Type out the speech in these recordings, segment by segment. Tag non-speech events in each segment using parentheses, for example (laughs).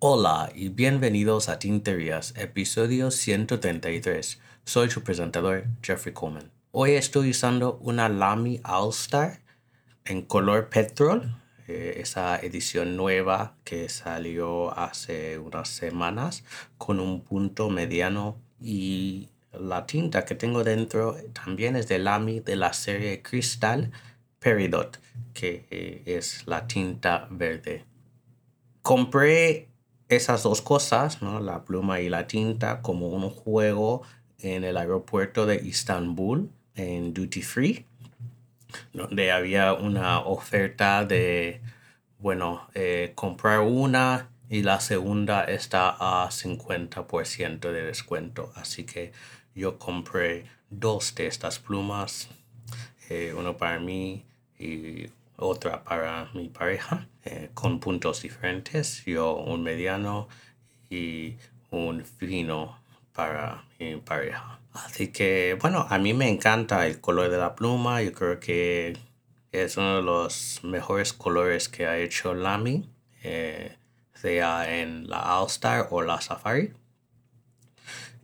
Hola y bienvenidos a Tinterías, episodio 133. Soy su presentador, Jeffrey Coleman. Hoy estoy usando una Lamy All-Star en color petrol, eh, esa edición nueva que salió hace unas semanas con un punto mediano y la tinta que tengo dentro también es de Lamy de la serie Crystal Peridot, que eh, es la tinta verde. Compré esas dos cosas, ¿no? la pluma y la tinta, como un juego en el aeropuerto de Istambul, en Duty Free, donde había una oferta de, bueno, eh, comprar una y la segunda está a 50% de descuento. Así que yo compré dos de estas plumas, eh, uno para mí y otra para mi pareja, eh, con puntos diferentes. Yo un mediano y un fino para mi pareja. Así que, bueno, a mí me encanta el color de la pluma. Yo creo que es uno de los mejores colores que ha hecho Lamy, eh, sea en la All Star o la Safari.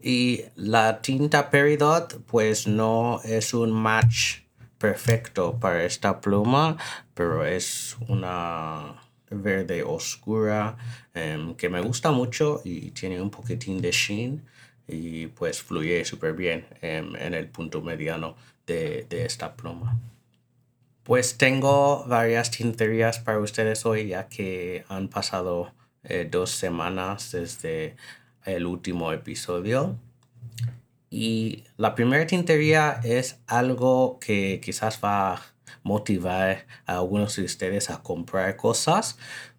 Y la tinta Peridot, pues no es un match perfecto para esta pluma, pero es una verde oscura em, que me gusta mucho y tiene un poquitín de sheen y pues fluye súper bien em, en el punto mediano de, esta pluma. Pues tengo varias tinterías para ustedes hoy ya que han pasado eh, dos semanas desde el último episodio. Y la primera tintería es algo que quizás va a motivar a algunos de ustedes a comprar cosas.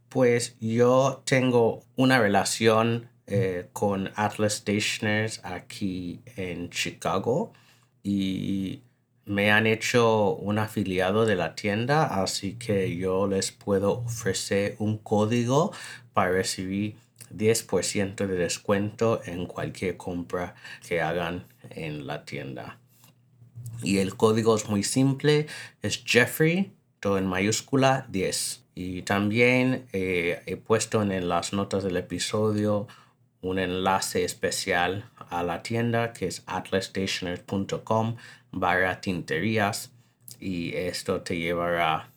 Pues yo tengo una relación eh, con Atlas Stationers aquí en Chicago y me han hecho un afiliado de la tienda, así que yo les puedo ofrecer un código para recibir 10% de descuento en cualquier compra que hagan en la tienda. Y el código es muy simple, es Jeffrey, todo en mayúscula 10. Y también eh, he puesto en las notas del episodio un enlace especial a la tienda que es atlasstationers.com barra tinterías y esto te llevará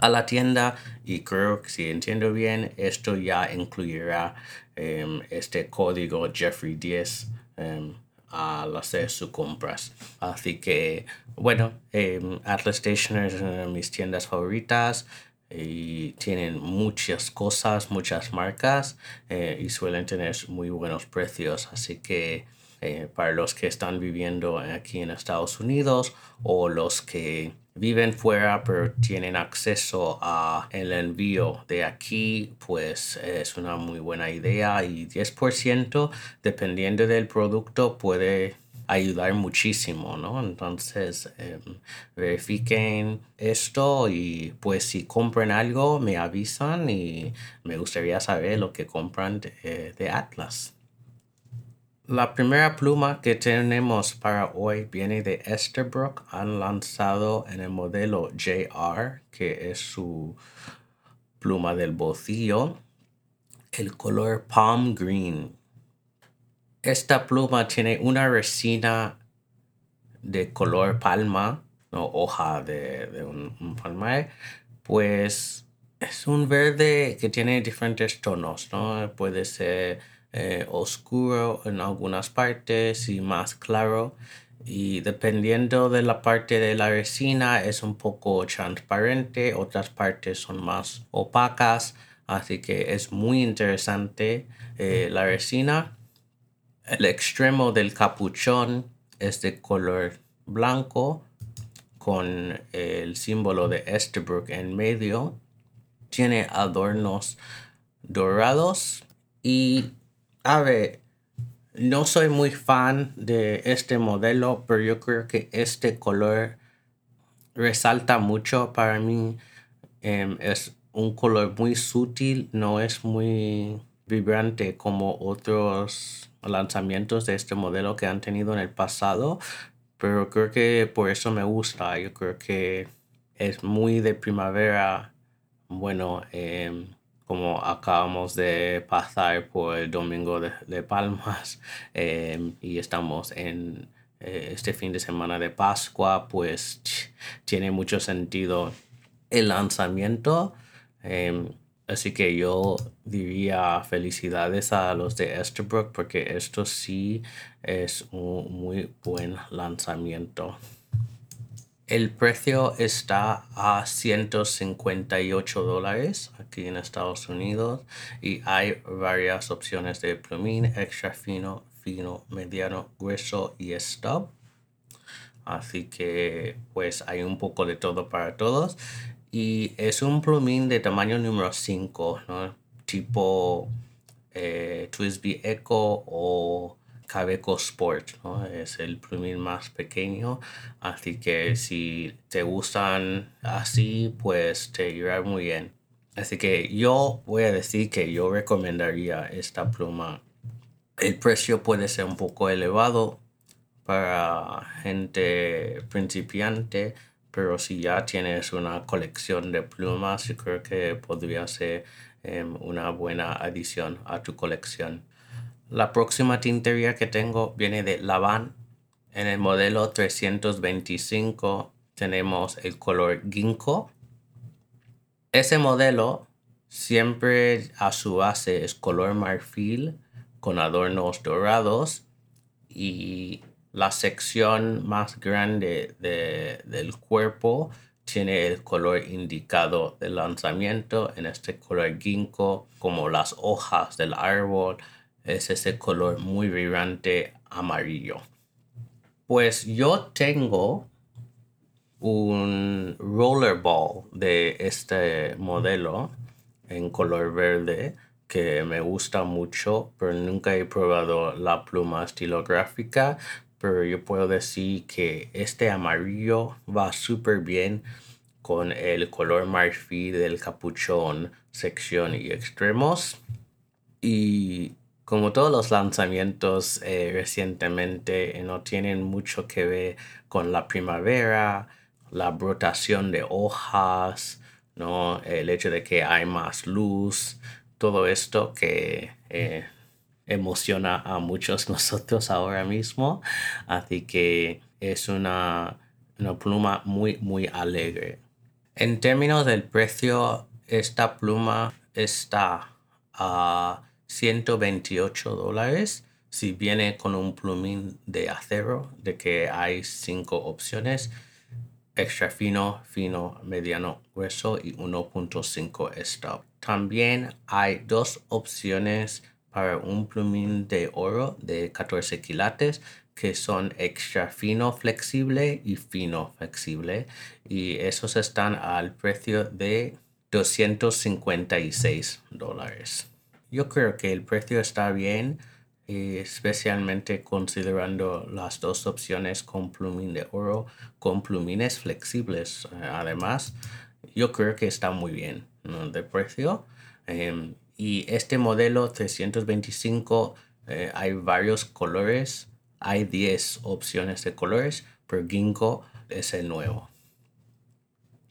a la tienda y creo que si entiendo bien esto ya incluirá em, este código Jeffrey 10 em, al hacer sus compras. Así que bueno, em, Atlas Stationers es una de mis tiendas favoritas y tienen muchas cosas, muchas marcas eh, y suelen tener muy buenos precios. Así que eh, para los que están viviendo aquí en Estados Unidos o los que viven fuera pero tienen acceso a el envío de aquí pues es una muy buena idea y 10% dependiendo del producto puede ayudar muchísimo, ¿no? Entonces, em, verifiquen esto y pues si compran algo, me avisan y me gustaría saber lo que compran de Atlas. La primera pluma que tenemos para hoy viene de Esterbrook. Han lanzado en el modelo JR, que es su pluma del bolsillo, el color Palm Green. Esta pluma tiene una resina de color palma, o hoja de, un, un palmar, pues es un verde que tiene diferentes tonos, ¿no? Puede ser eh, oscuro en algunas partes y más claro. Y dependiendo de la parte de la resina es un poco transparente, otras partes son más opacas, así que es muy interesante eh, la resina. El extremo del capuchón es de color blanco con el símbolo de Esterbrook en medio. Tiene adornos dorados y a ver, no soy muy fan de este modelo, pero yo creo que este color resalta mucho para mí. Em, es un color muy sutil, no es muy vibrante como otros lanzamientos de este modelo que han tenido en el pasado, pero creo que por eso me gusta. Yo creo que es muy de primavera. Bueno, em, como acabamos de pasar por el domingo de, Palmas (laughs) em, y estamos en eh, este fin de semana de Pascua, pues (tsk) tiene mucho sentido el lanzamiento. Em, así que yo diría felicidades a los de Esterbrook porque esto sí es un muy buen lanzamiento. El precio está a 158 dólares aquí en Estados Unidos y hay varias opciones de plumín extra fino, fino, mediano, grueso y stop. Así que pues hay un poco de todo para todos. Y es un plumín de tamaño número 5, ¿no? Tipo eh, Twisby Echo o Cabeco Sport, ¿no? Es el plumín más pequeño, así que si te gustan así, pues te irá muy bien. Así que yo voy a decir que yo recomendaría esta pluma. El precio puede ser un poco elevado para gente principiante, pero si ya tienes una colección de plumas, yo creo que podría ser em, una buena adición a tu colección. La próxima tintería que tengo viene de Lavan. En el modelo 325 tenemos el color ginkgo. Ese modelo siempre a su base es color marfil con adornos dorados y la sección más grande del cuerpo tiene el color indicado del lanzamiento en este color ginkgo como las hojas del árbol es ese color muy vibrante amarillo. Pues yo tengo un rollerball de este modelo en color verde que me gusta mucho, pero nunca he probado la pluma estilográfica, pero yo puedo decir que este amarillo va súper bien con el color marfil del capuchón, sección y extremos. Y como todos los lanzamientos eh, recientemente, eh, no tienen mucho que ver con la primavera, la brotación de hojas, ¿no? el hecho de que hay más luz, todo esto que eh, emociona a muchos (laughs) nosotros ahora mismo. Así que es una, una pluma muy, muy alegre. En términos del precio, esta pluma está a 128 dólares si viene con un plumín de acero, de que hay cinco opciones, extra fino, fino, mediano, grueso y 1.5 stop. También hay dos opciones para un plumín de oro de 14 quilates que son extra fino flexible y fino flexible y esos están al precio de 256 dólares. Yo creo que el precio está bien, especialmente considerando las dos opciones con plumín de oro, con plumines flexibles. Además, yo creo que está muy bien de precio. Em, y este modelo 325 eh, hay varios colores, hay 10 opciones de colores, pero Ginkgo es el nuevo.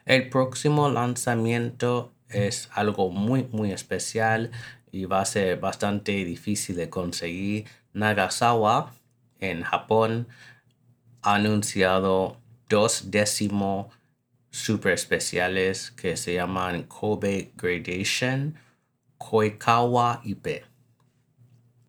El próximo lanzamiento es algo muy muy especial y va a ser bastante difícil de conseguir. Nagasawa en Japón ha anunciado dos décimos super especiales que se llaman Kobe Gradation, Koikawa IP.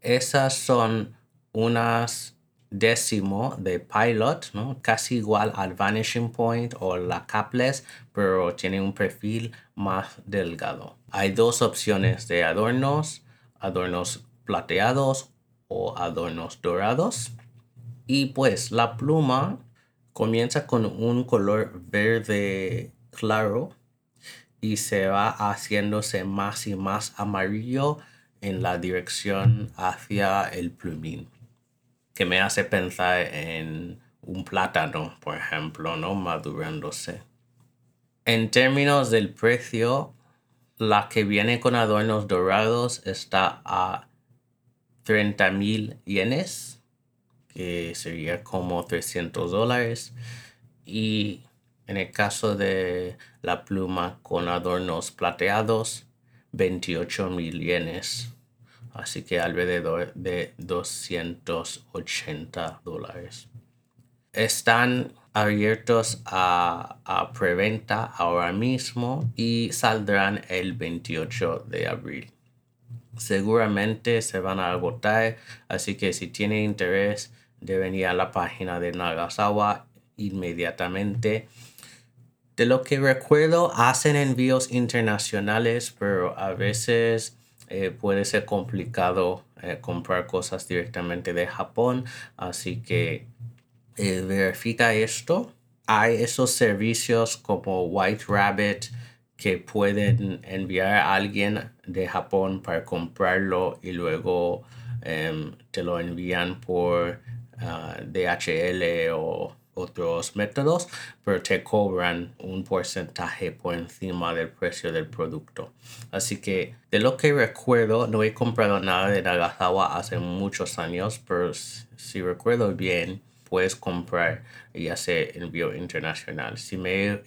Esas son unas décimo de Pilot, ¿no? casi igual al Vanishing Point o la Capless, pero tiene un perfil más delgado. Hay dos opciones de adornos, adornos plateados o adornos dorados. Y pues la pluma comienza con un color verde claro y se va haciéndose más y más amarillo en la dirección hacia el plumín que me hace pensar en un plátano, por ejemplo, ¿no? Madurándose. En términos del precio, La que viene con adornos dorados está a 30 mil yenes, que sería como 300 dólares. Y en el caso de la pluma con adornos plateados, 28 mil yenes. Así que alrededor de 280 dólares. Están abiertos a, a, preventa ahora mismo y saldrán el 28 de abril. Seguramente se van a agotar, así que si tienen interés deben ir a la página de Nagasawa inmediatamente. De lo que recuerdo, hacen envíos internacionales, pero a veces eh, puede ser complicado eh, comprar cosas directamente de Japón, así que eh, verifica esto. Hay esos servicios como White Rabbit que pueden enviar a alguien de Japón para comprarlo y luego em, te lo envían por ah, DHL o otros métodos, pero te cobran un porcentaje por encima del precio del producto. Así que de lo que recuerdo, no he comprado nada de Nagasawa hace muchos años, pero si recuerdo bien, puedes comprar y hacer envío internacional. Si me he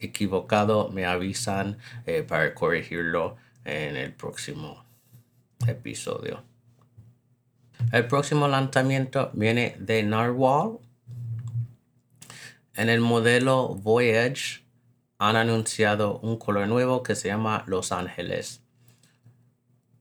equivocado, me avisan eh, para corregirlo en el próximo episodio. El próximo lanzamiento viene de Narwhal. En el modelo Voyage han anunciado un color nuevo que se llama Los Ángeles.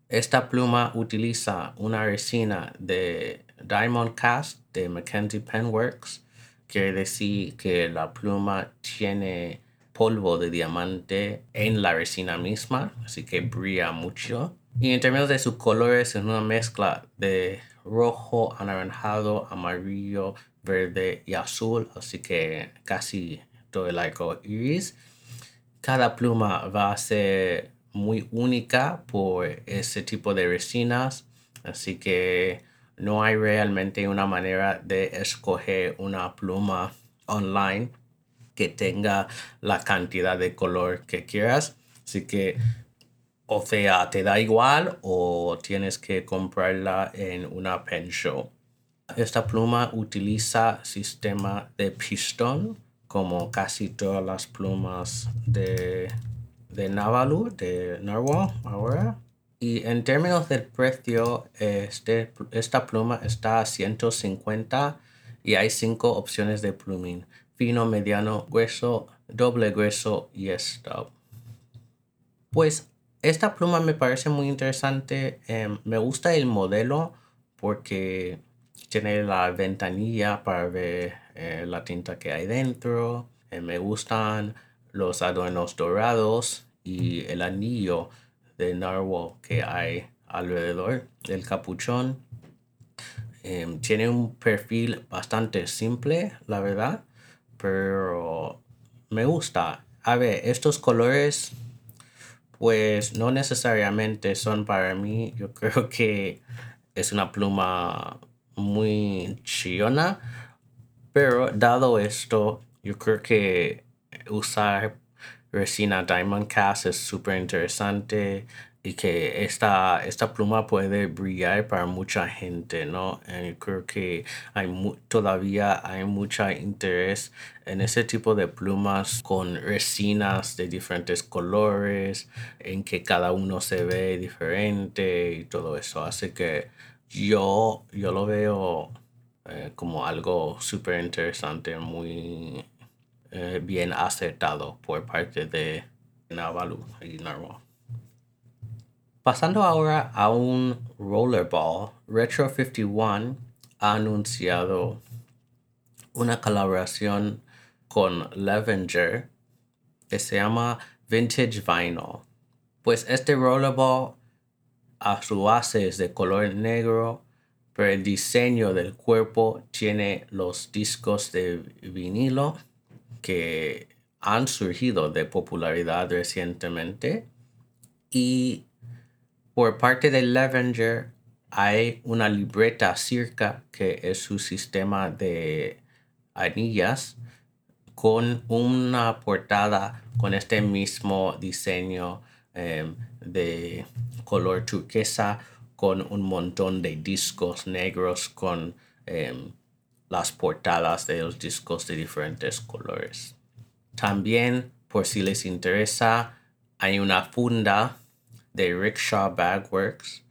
Esta pluma utiliza una resina de Diamond Cast de Mackenzie Penworks. Quiere decir que la pluma tiene polvo de diamante en la resina misma, así que brilla mucho. Y en términos de sus colores, es una mezcla de rojo, anaranjado, amarillo, verde y azul, así que casi todo el arco iris. Cada pluma va a ser muy única por ese tipo de resinas, así que no hay realmente una manera de escoger una pluma online que tenga la cantidad de color que quieras. Así que, o sea, te da igual o tienes que comprarla en una pen show. Esta pluma utiliza sistema de pistón como casi todas las plumas de, de Navalu, de Narwhal ahora. Y en términos del precio, este, esta pluma está a 150 y hay cinco opciones de pluming. Fino, mediano, grueso, doble grueso y stub. Pues esta pluma me parece muy interesante. Em, me gusta el modelo porque tiene la ventanilla para ver eh, la tinta que hay dentro. Eh, me gustan los adornos dorados y el anillo de narwhal que hay alrededor del capuchón. Em, tiene un perfil bastante simple, la verdad, pero me gusta. A ver, estos colores, pues no necesariamente son para mí. Yo (laughs) creo que es una pluma muy chillona, pero dado esto, yo creo que usar resina Diamond Cast es súper interesante y que esta, esta pluma puede brillar para mucha gente, ¿no? Y creo que hay todavía hay mucho interés en ese tipo de plumas con resinas de diferentes colores, en que cada uno se ve diferente y todo eso. Así que yo, yo lo veo eh, como algo súper interesante, muy eh, bien acertado por parte de Navalu y Narwhal. Pasando ahora a un rollerball, Retro 51 ha anunciado una colaboración con Levenger que se llama Vintage Vinyl. Pues este rollerball a su base es de color negro, pero el diseño del cuerpo tiene los discos de vinilo que han surgido de popularidad recientemente y por parte de Levenger hay una libreta circa que es su sistema de anillas con una portada con este mismo diseño em, de color turquesa con un montón de discos negros con em, las portadas de los discos de diferentes colores. También, por si les interesa, hay una funda de Rickshaw Bagworks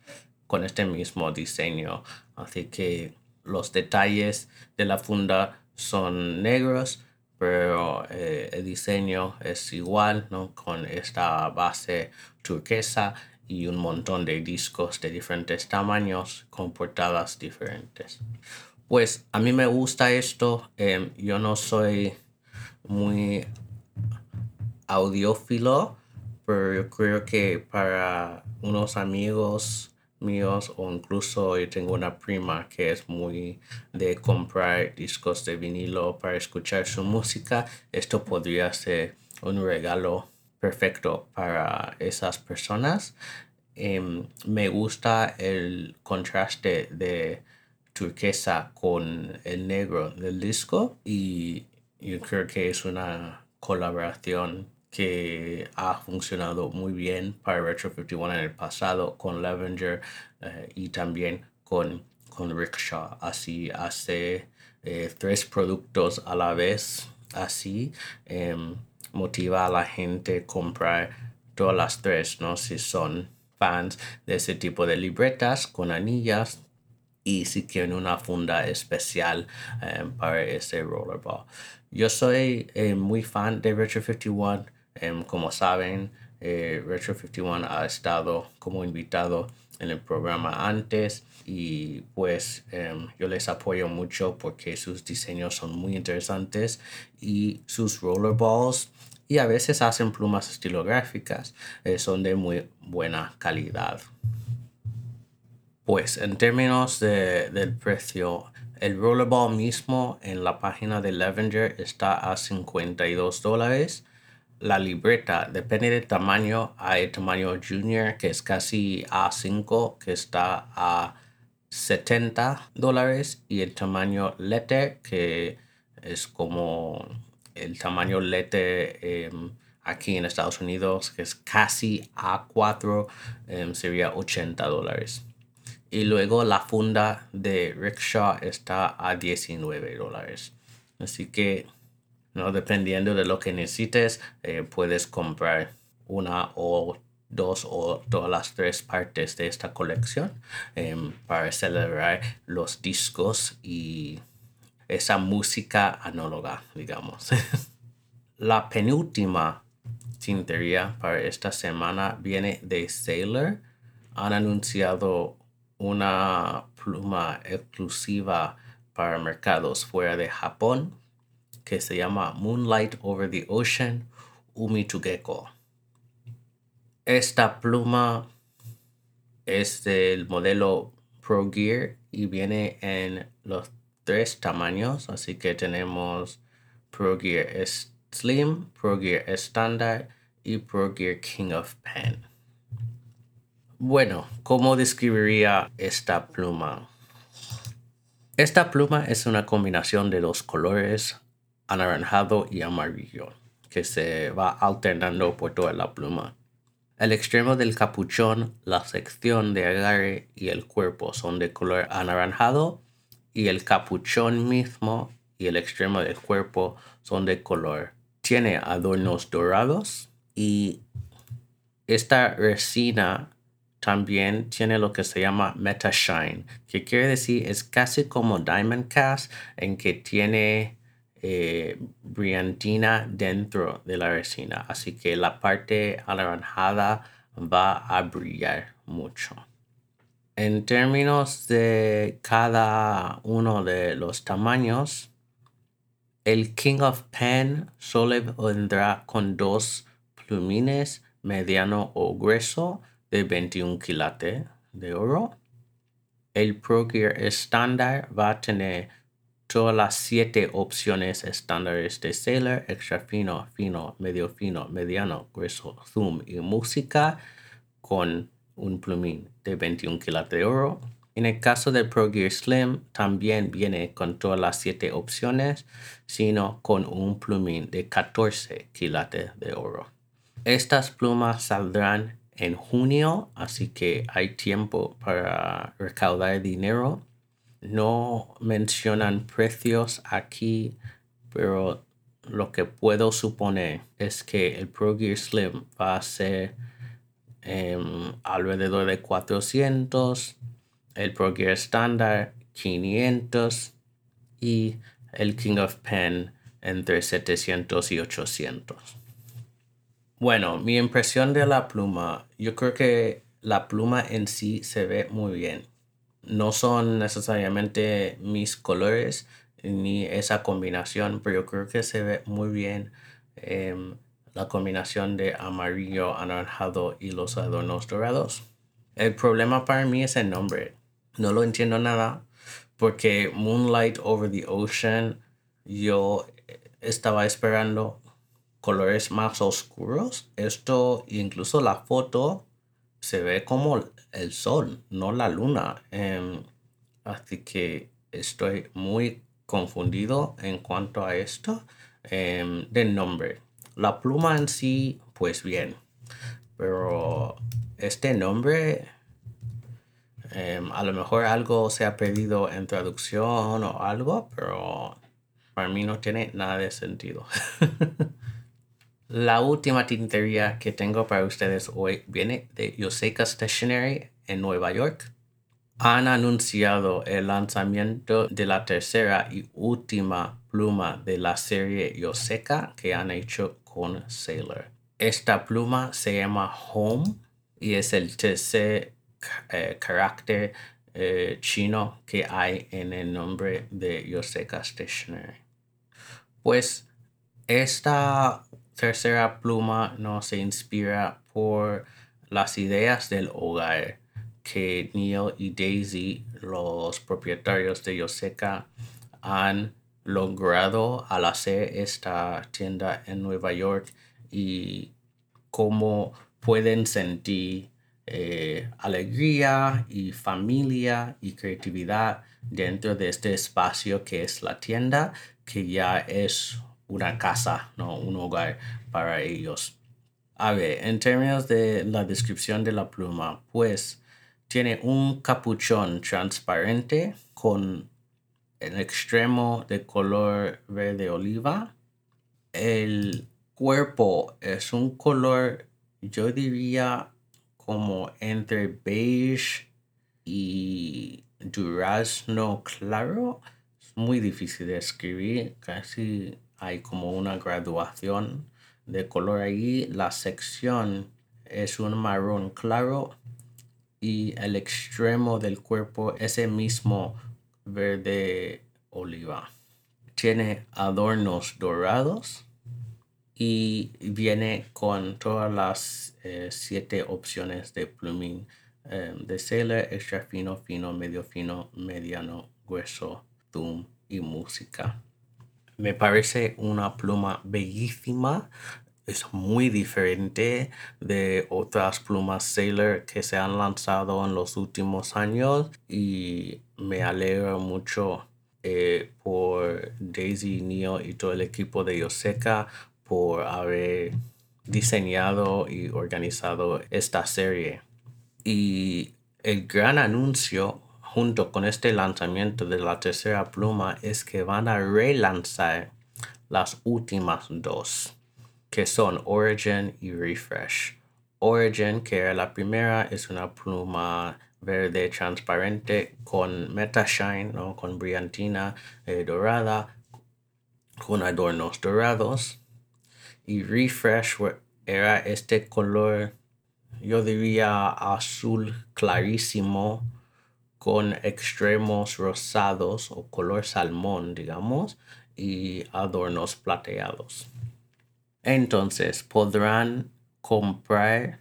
con este mismo diseño. Así que los detalles de la funda son negros, pero eh, el diseño es igual, ¿no? Con esta base turquesa y un montón de discos de diferentes tamaños con portadas diferentes. Pues a mí me gusta esto. Em, yo no soy muy audiófilo, pero yo creo que para unos amigos míos o incluso yo tengo una prima que es muy de comprar discos de vinilo para escuchar su música, esto podría ser un regalo perfecto para esas personas. Em, me gusta el contraste de turquesa con el negro del disco y yo creo que es una colaboración que ha funcionado muy bien para Retro 51 en el pasado con Lavender eh, y también con, con Rickshaw. Así hace eh, tres productos a la vez. Así em, motiva a la gente a comprar todas las tres, ¿no? Si son fans de ese tipo de libretas con anillas y si quieren una funda especial em, para ese rollerball. Yo soy eh, muy fan de Retro 51 Em, como saben, eh, Retro 51 ha estado como invitado en el programa antes y pues em, yo les apoyo mucho porque sus diseños son muy interesantes y sus rollerballs y a veces hacen plumas estilográficas eh, son de muy buena calidad. Pues en términos de, del precio, el rollerball mismo en la página de Levenger está a 52 dólares la libreta depende del tamaño. Hay tamaño junior que es casi A5 que está a 70 dólares y el tamaño letter que es como el tamaño letter em, aquí en Estados Unidos que es casi A4 em, sería 80 dólares. Y luego la funda de Rickshaw está a 19 dólares. Así que ¿no? Dependiendo de lo que necesites, eh, puedes comprar una o dos o todas las tres partes de esta colección em, para celebrar los discos y esa música análoga, digamos. (laughs) La penúltima tintería para esta semana viene de Sailor. Han anunciado una pluma exclusiva para mercados fuera de Japón que se llama Moonlight Over the Ocean Umitugeko. Esta pluma es del modelo Pro Gear y viene en los tres tamaños, así que tenemos Pro Gear Slim, Pro Gear Standard y Pro Gear King of Pen. Bueno, ¿cómo describiría esta pluma? Esta pluma es una combinación de los colores anaranjado y amarillo, que se va alternando por toda la pluma. El extremo del capuchón, la sección de agarre y el cuerpo son de color anaranjado y el capuchón mismo y el extremo del cuerpo son de color. Tiene adornos dorados y esta resina también tiene lo que se llama Meta Shine, que quiere decir es casi como Diamond Cast en que tiene eh, brillantina dentro de la resina. Así que la parte anaranjada va a brillar mucho. En términos de cada uno de los tamaños, el King of Pen solo vendrá con dos plumines mediano o grueso de 21 quilates de oro. El Pro Gear estándar va a tener todas las siete opciones estándares de Sailor, extra fino, fino, medio fino, mediano, grueso, zoom y música con un plumín de 21 quilates de oro. En el caso del Pro Gear Slim también viene con todas las siete opciones, sino con un plumín de 14 quilates de oro. Estas plumas saldrán en junio, así que hay tiempo para recaudar dinero. No mencionan precios aquí, pero lo que puedo suponer es que el Pro Gear Slim va a ser em, alrededor de 400, el Pro Gear Standard 500 y el King of Pen entre 700 y 800. Bueno, mi impresión de la pluma, yo creo que la pluma en sí se ve muy bien. No son necesariamente mis colores ni esa combinación, pero yo creo que se ve muy bien em, la combinación de amarillo, anaranjado y los adornos dorados. El problema para mí es el nombre. No lo entiendo nada porque Moonlight Over the Ocean yo estaba esperando colores más oscuros. Esto, incluso la foto, se ve como el sol, no la luna. Em, así que estoy muy confundido en cuanto a esto em, del nombre. La pluma en sí, pues bien. Pero este nombre, em, a lo mejor algo se ha pedido en traducción o algo, pero para mí no tiene nada de sentido. (laughs) La última tintería que tengo para ustedes hoy viene de Yoseika Stationery en Nueva York. Han anunciado el lanzamiento de la tercera y última pluma de la serie Yoseika que han hecho con Sailor. Esta pluma se llama Home y es el tercer eh, carácter eh, chino que hay en el nombre de Yoseika Stationery. Pues esta tercera pluma no se inspira por las ideas del hogar que Neil y Daisy, los propietarios de Yoseca, han logrado al hacer esta tienda en Nueva York y cómo pueden sentir eh, alegría y familia y creatividad dentro de este espacio que es la tienda, que ya es una casa, ¿no? Un hogar para ellos. A ver, en términos de la descripción de la pluma, pues tiene un capuchón transparente con el extremo de color verde oliva. El cuerpo es un color, yo diría, como entre beige y durazno claro. Es muy difícil de escribir, casi hay como una graduación de color ahí. La sección es un marrón claro y el extremo del cuerpo es el mismo verde oliva. Tiene adornos dorados y viene con todas las eh, siete opciones de plumín eh, de Sailor, extra fino, fino, medio fino, mediano, grueso, zoom y música. Me parece una pluma bellísima. Es muy diferente de otras plumas Sailor que se han lanzado en los últimos años y me alegro mucho eh, por Daisy, Neo y todo el equipo de Yoseca por haber diseñado y organizado esta serie. Y el gran anuncio junto con este lanzamiento de la tercera pluma es que van a relanzar las últimas dos, que son Origin y Refresh. Origin, que era la primera, es una pluma verde transparente con meta shine, ¿no? con brillantina eh, dorada, con adornos dorados. Y Refresh era este color, yo diría azul clarísimo, con extremos rosados o color salmón, digamos, y adornos plateados. Entonces podrán comprar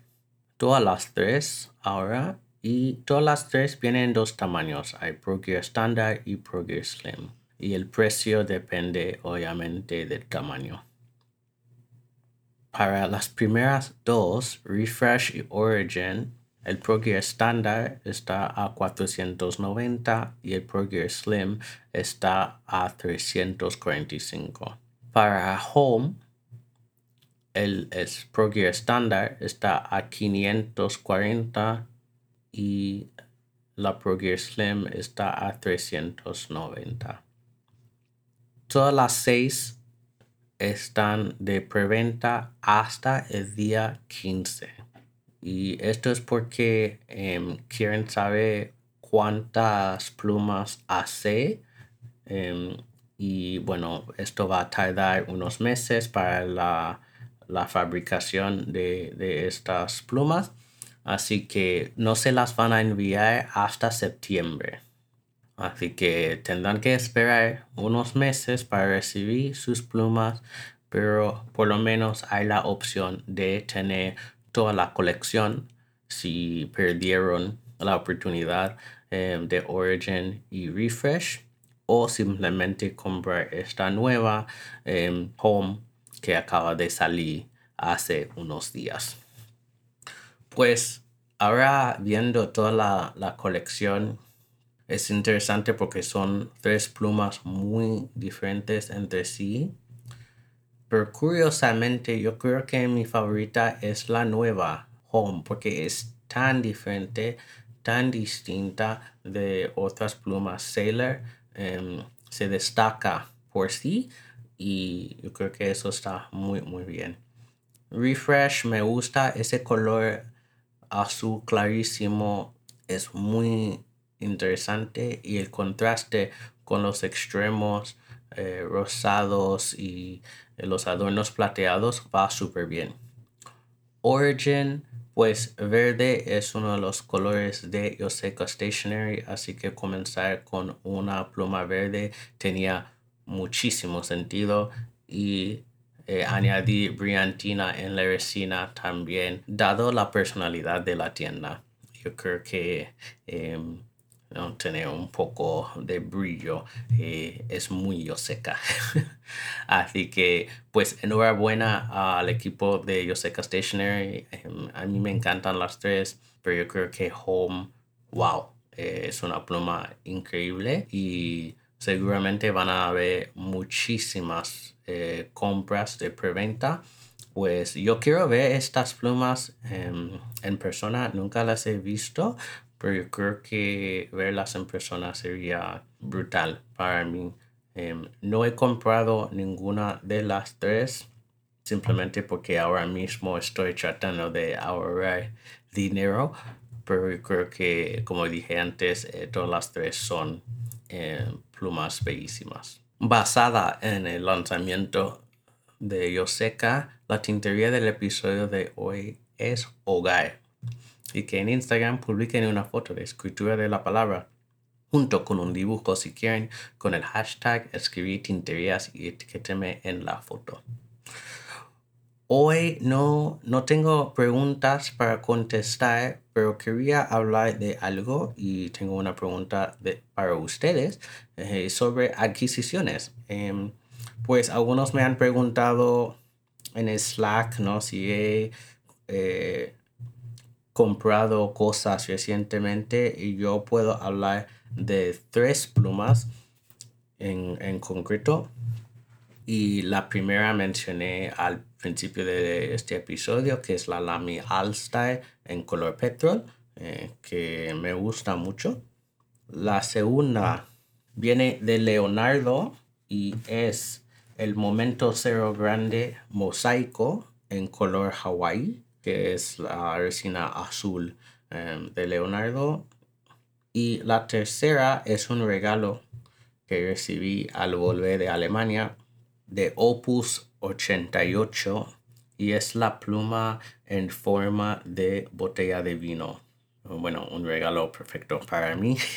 todas las tres ahora y todas las tres vienen en dos tamaños. Pro Gear Standard y Pro Gear Slim. Y el precio depende obviamente del tamaño. Para las primeras dos, Refresh y Origin, el Pro Gear Standard está a 490 y el Pro Gear Slim está a 345. Para Home, el, el Pro Gear estándar está a 540 y la Pro Gear Slim está a 390. Todas las seis están de preventa hasta el día 15. Y esto es porque em, quieren saber cuántas plumas hace. Em, y bueno, esto va a tardar unos meses para la, fabricación de, de, estas plumas. Así que no se las van a enviar hasta septiembre. Así que tendrán que esperar unos meses para recibir sus plumas, pero por lo menos hay la opción de tener toda la colección si perdieron la oportunidad em, de Origin y Refresh o simplemente comprar esta nueva em, Home que acaba de salir hace unos días. Pues ahora viendo toda la, la colección es interesante porque son tres plumas muy diferentes entre sí. Pero curiosamente yo creo que mi favorita es la nueva Home porque es tan diferente, tan distinta de otras plumas Sailor. Em, se destaca por sí y yo creo que eso está muy muy bien. Refresh me gusta ese color azul clarísimo es muy interesante y el contraste con los extremos eh, rosados y los adornos plateados va súper bien. Origin, pues verde es uno de los colores de Yoseca Stationery, así que comenzar con una pluma verde tenía muchísimo sentido y eh, añadir brillantina en la resina también, dado la personalidad de la tienda. Yo creo que em, ¿no? tener un poco de brillo eh, es muy seca (laughs) así que pues enhorabuena al equipo de Yoseca Stationery a mí me encantan las tres pero yo creo que Home wow eh, es una pluma increíble y seguramente van a haber muchísimas eh, compras de preventa. Pues yo quiero ver estas plumas em, en persona, nunca las he visto, pero yo creo que verlas en persona sería brutal para mí. Em, no he comprado ninguna de las tres simplemente porque ahora mismo estoy tratando de ahorrar dinero, pero yo creo que, como dije antes, eh, todas las tres son em, plumas bellísimas. Basada en el lanzamiento de Yoseca, la tintería del episodio de hoy es hogar y que en Instagram publiquen una foto de escritura de la palabra junto con un dibujo si quieren con el hashtag escribir tinterías y etiquéteme en la foto. Hoy no, no tengo preguntas para contestar, pero quería hablar de algo y tengo una pregunta para ustedes eh, sobre adquisiciones. Em, pues algunos me han preguntado en Slack, ¿no? Si eh, comprado cosas recientemente y yo puedo hablar de tres plumas en, en concreto. Y la primera mencioné al principio de este episodio, que es la Lamy All-Star en color petrol, eh, que me gusta mucho. La segunda viene de Leonardo y es el Momento Cero Grande Mosaico en color Hawaii que es la resina azul em, de Leonardo. Y la tercera es un regalo que recibí al volver de Alemania de Opus 88 y es la pluma en forma de botella de vino. Bueno, un regalo perfecto para mí. (laughs)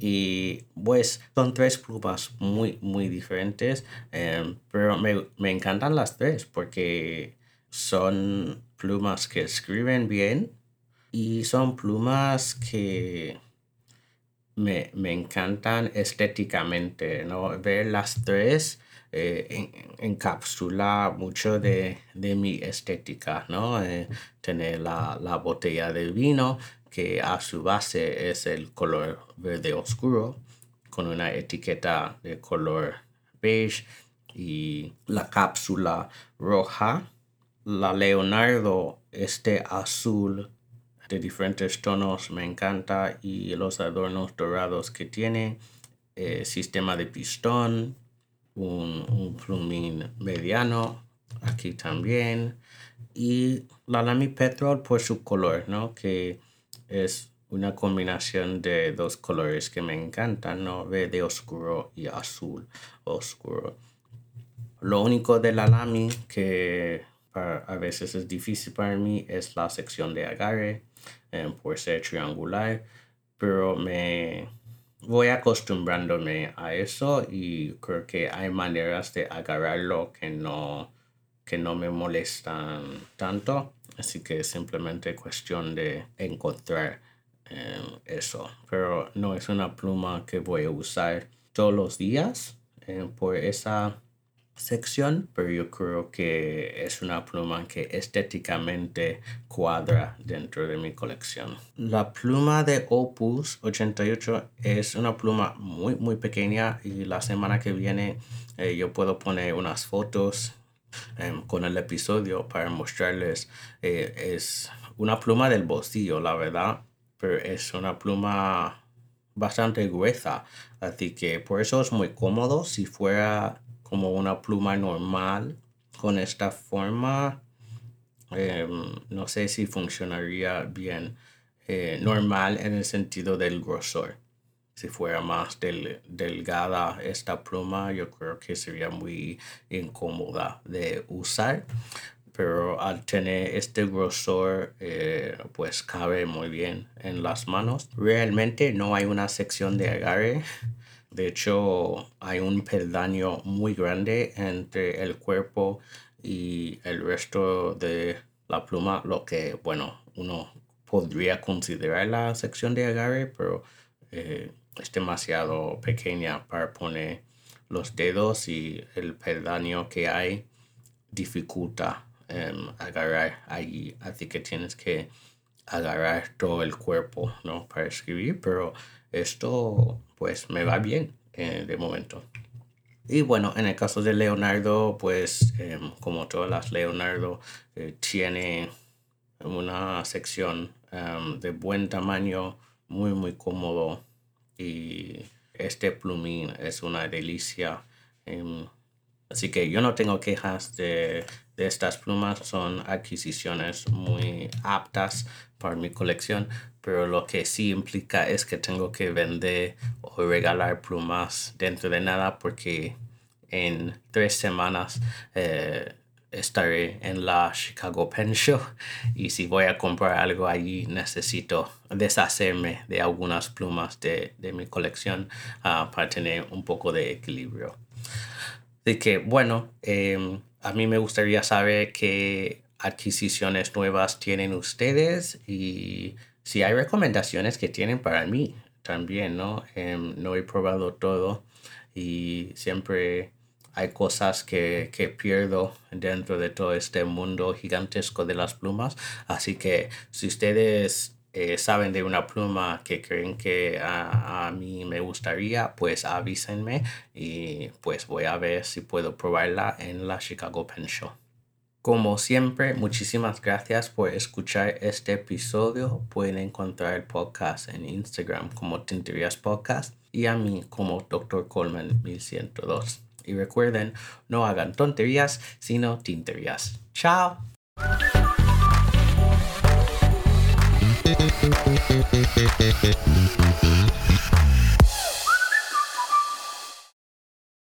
Y pues son tres plumas muy, muy diferentes, em, pero me, me encantan las tres porque son plumas que escriben bien y son plumas que me, encantan estéticamente, ¿no? Ver las tres eh, encapsula mucho de, mi estética, ¿no? Eh, tener la, la, botella de vino que a su base es el color verde oscuro con una etiqueta de color beige y la cápsula roja la Leonardo, este azul de diferentes tonos, me encanta. Y los adornos dorados que tiene. Eh, sistema de pistón. Un, un plumín mediano. Aquí también. Y la Lamy Petrol por su color, ¿no? Que es una combinación de dos colores que me encantan, ¿no? Verde oscuro y azul oscuro. Lo único de la Lamy que a veces es difícil para mí es la sección de agarre eh, por ser triangular, pero me voy acostumbrándome a eso y creo que hay maneras de agarrarlo que no, que no me molestan tanto. Así que es simplemente cuestión de encontrar eh, eso. Pero no es una pluma que voy a usar todos los días eh, por esa sección, pero yo creo que es una pluma que estéticamente cuadra dentro de mi colección. La pluma de Opus 88 es una pluma muy muy pequeña y la semana que viene eh, yo puedo poner unas fotos em, con el episodio para mostrarles. Eh, es una pluma del bolsillo, la verdad, pero es una pluma bastante gruesa, así que por eso es muy cómodo. Si fuera como una pluma normal con esta forma. Em, no sé si funcionaría bien eh, normal en el sentido del grosor. Si fuera más delgada esta pluma, yo creo que sería muy incómoda de usar. Pero al tener este grosor, eh, pues cabe muy bien en las manos. Realmente no hay una sección de agarre de hecho, hay un peldaño muy grande entre el cuerpo y el resto de la pluma, lo que, bueno, uno podría considerar la sección de agarre, pero eh, es demasiado pequeña para poner los dedos y el peldaño que hay dificulta em, agarrar allí. Así que tienes que agarrar todo el cuerpo, ¿no? Para escribir, pero esto pues me va bien eh, de momento. Y bueno, en el caso de Leonardo, pues em, como todas las Leonardo, eh, tiene una sección em, de buen tamaño, muy muy cómodo y este plumín es una delicia. Em, así que yo no tengo quejas de, de estas plumas, son adquisiciones muy aptas para mi colección, pero lo que sí implica es que tengo que vender o regalar plumas dentro de nada porque en tres semanas eh, estaré en la Chicago Pen Show y si voy a comprar algo allí necesito deshacerme de algunas plumas de, mi colección ah, para tener un poco de equilibrio. Así que bueno, em, a mí me gustaría saber qué adquisiciones nuevas tienen ustedes y si hay recomendaciones que tienen para mí también, ¿no? Em, no he probado todo y siempre hay cosas que, que, pierdo dentro de todo este mundo gigantesco de las plumas. Así que si ustedes eh, saben de una pluma que creen que a, a, mí me gustaría, pues avísenme y pues voy a ver si puedo probarla en la Chicago Pen Show. Como siempre, muchísimas gracias por escuchar este episodio. Pueden encontrar el podcast en Instagram como Tinterías Podcast y a mí como Dr. Coleman 1102. Y recuerden, no hagan tonterías, sino tinterías. ¡Chao!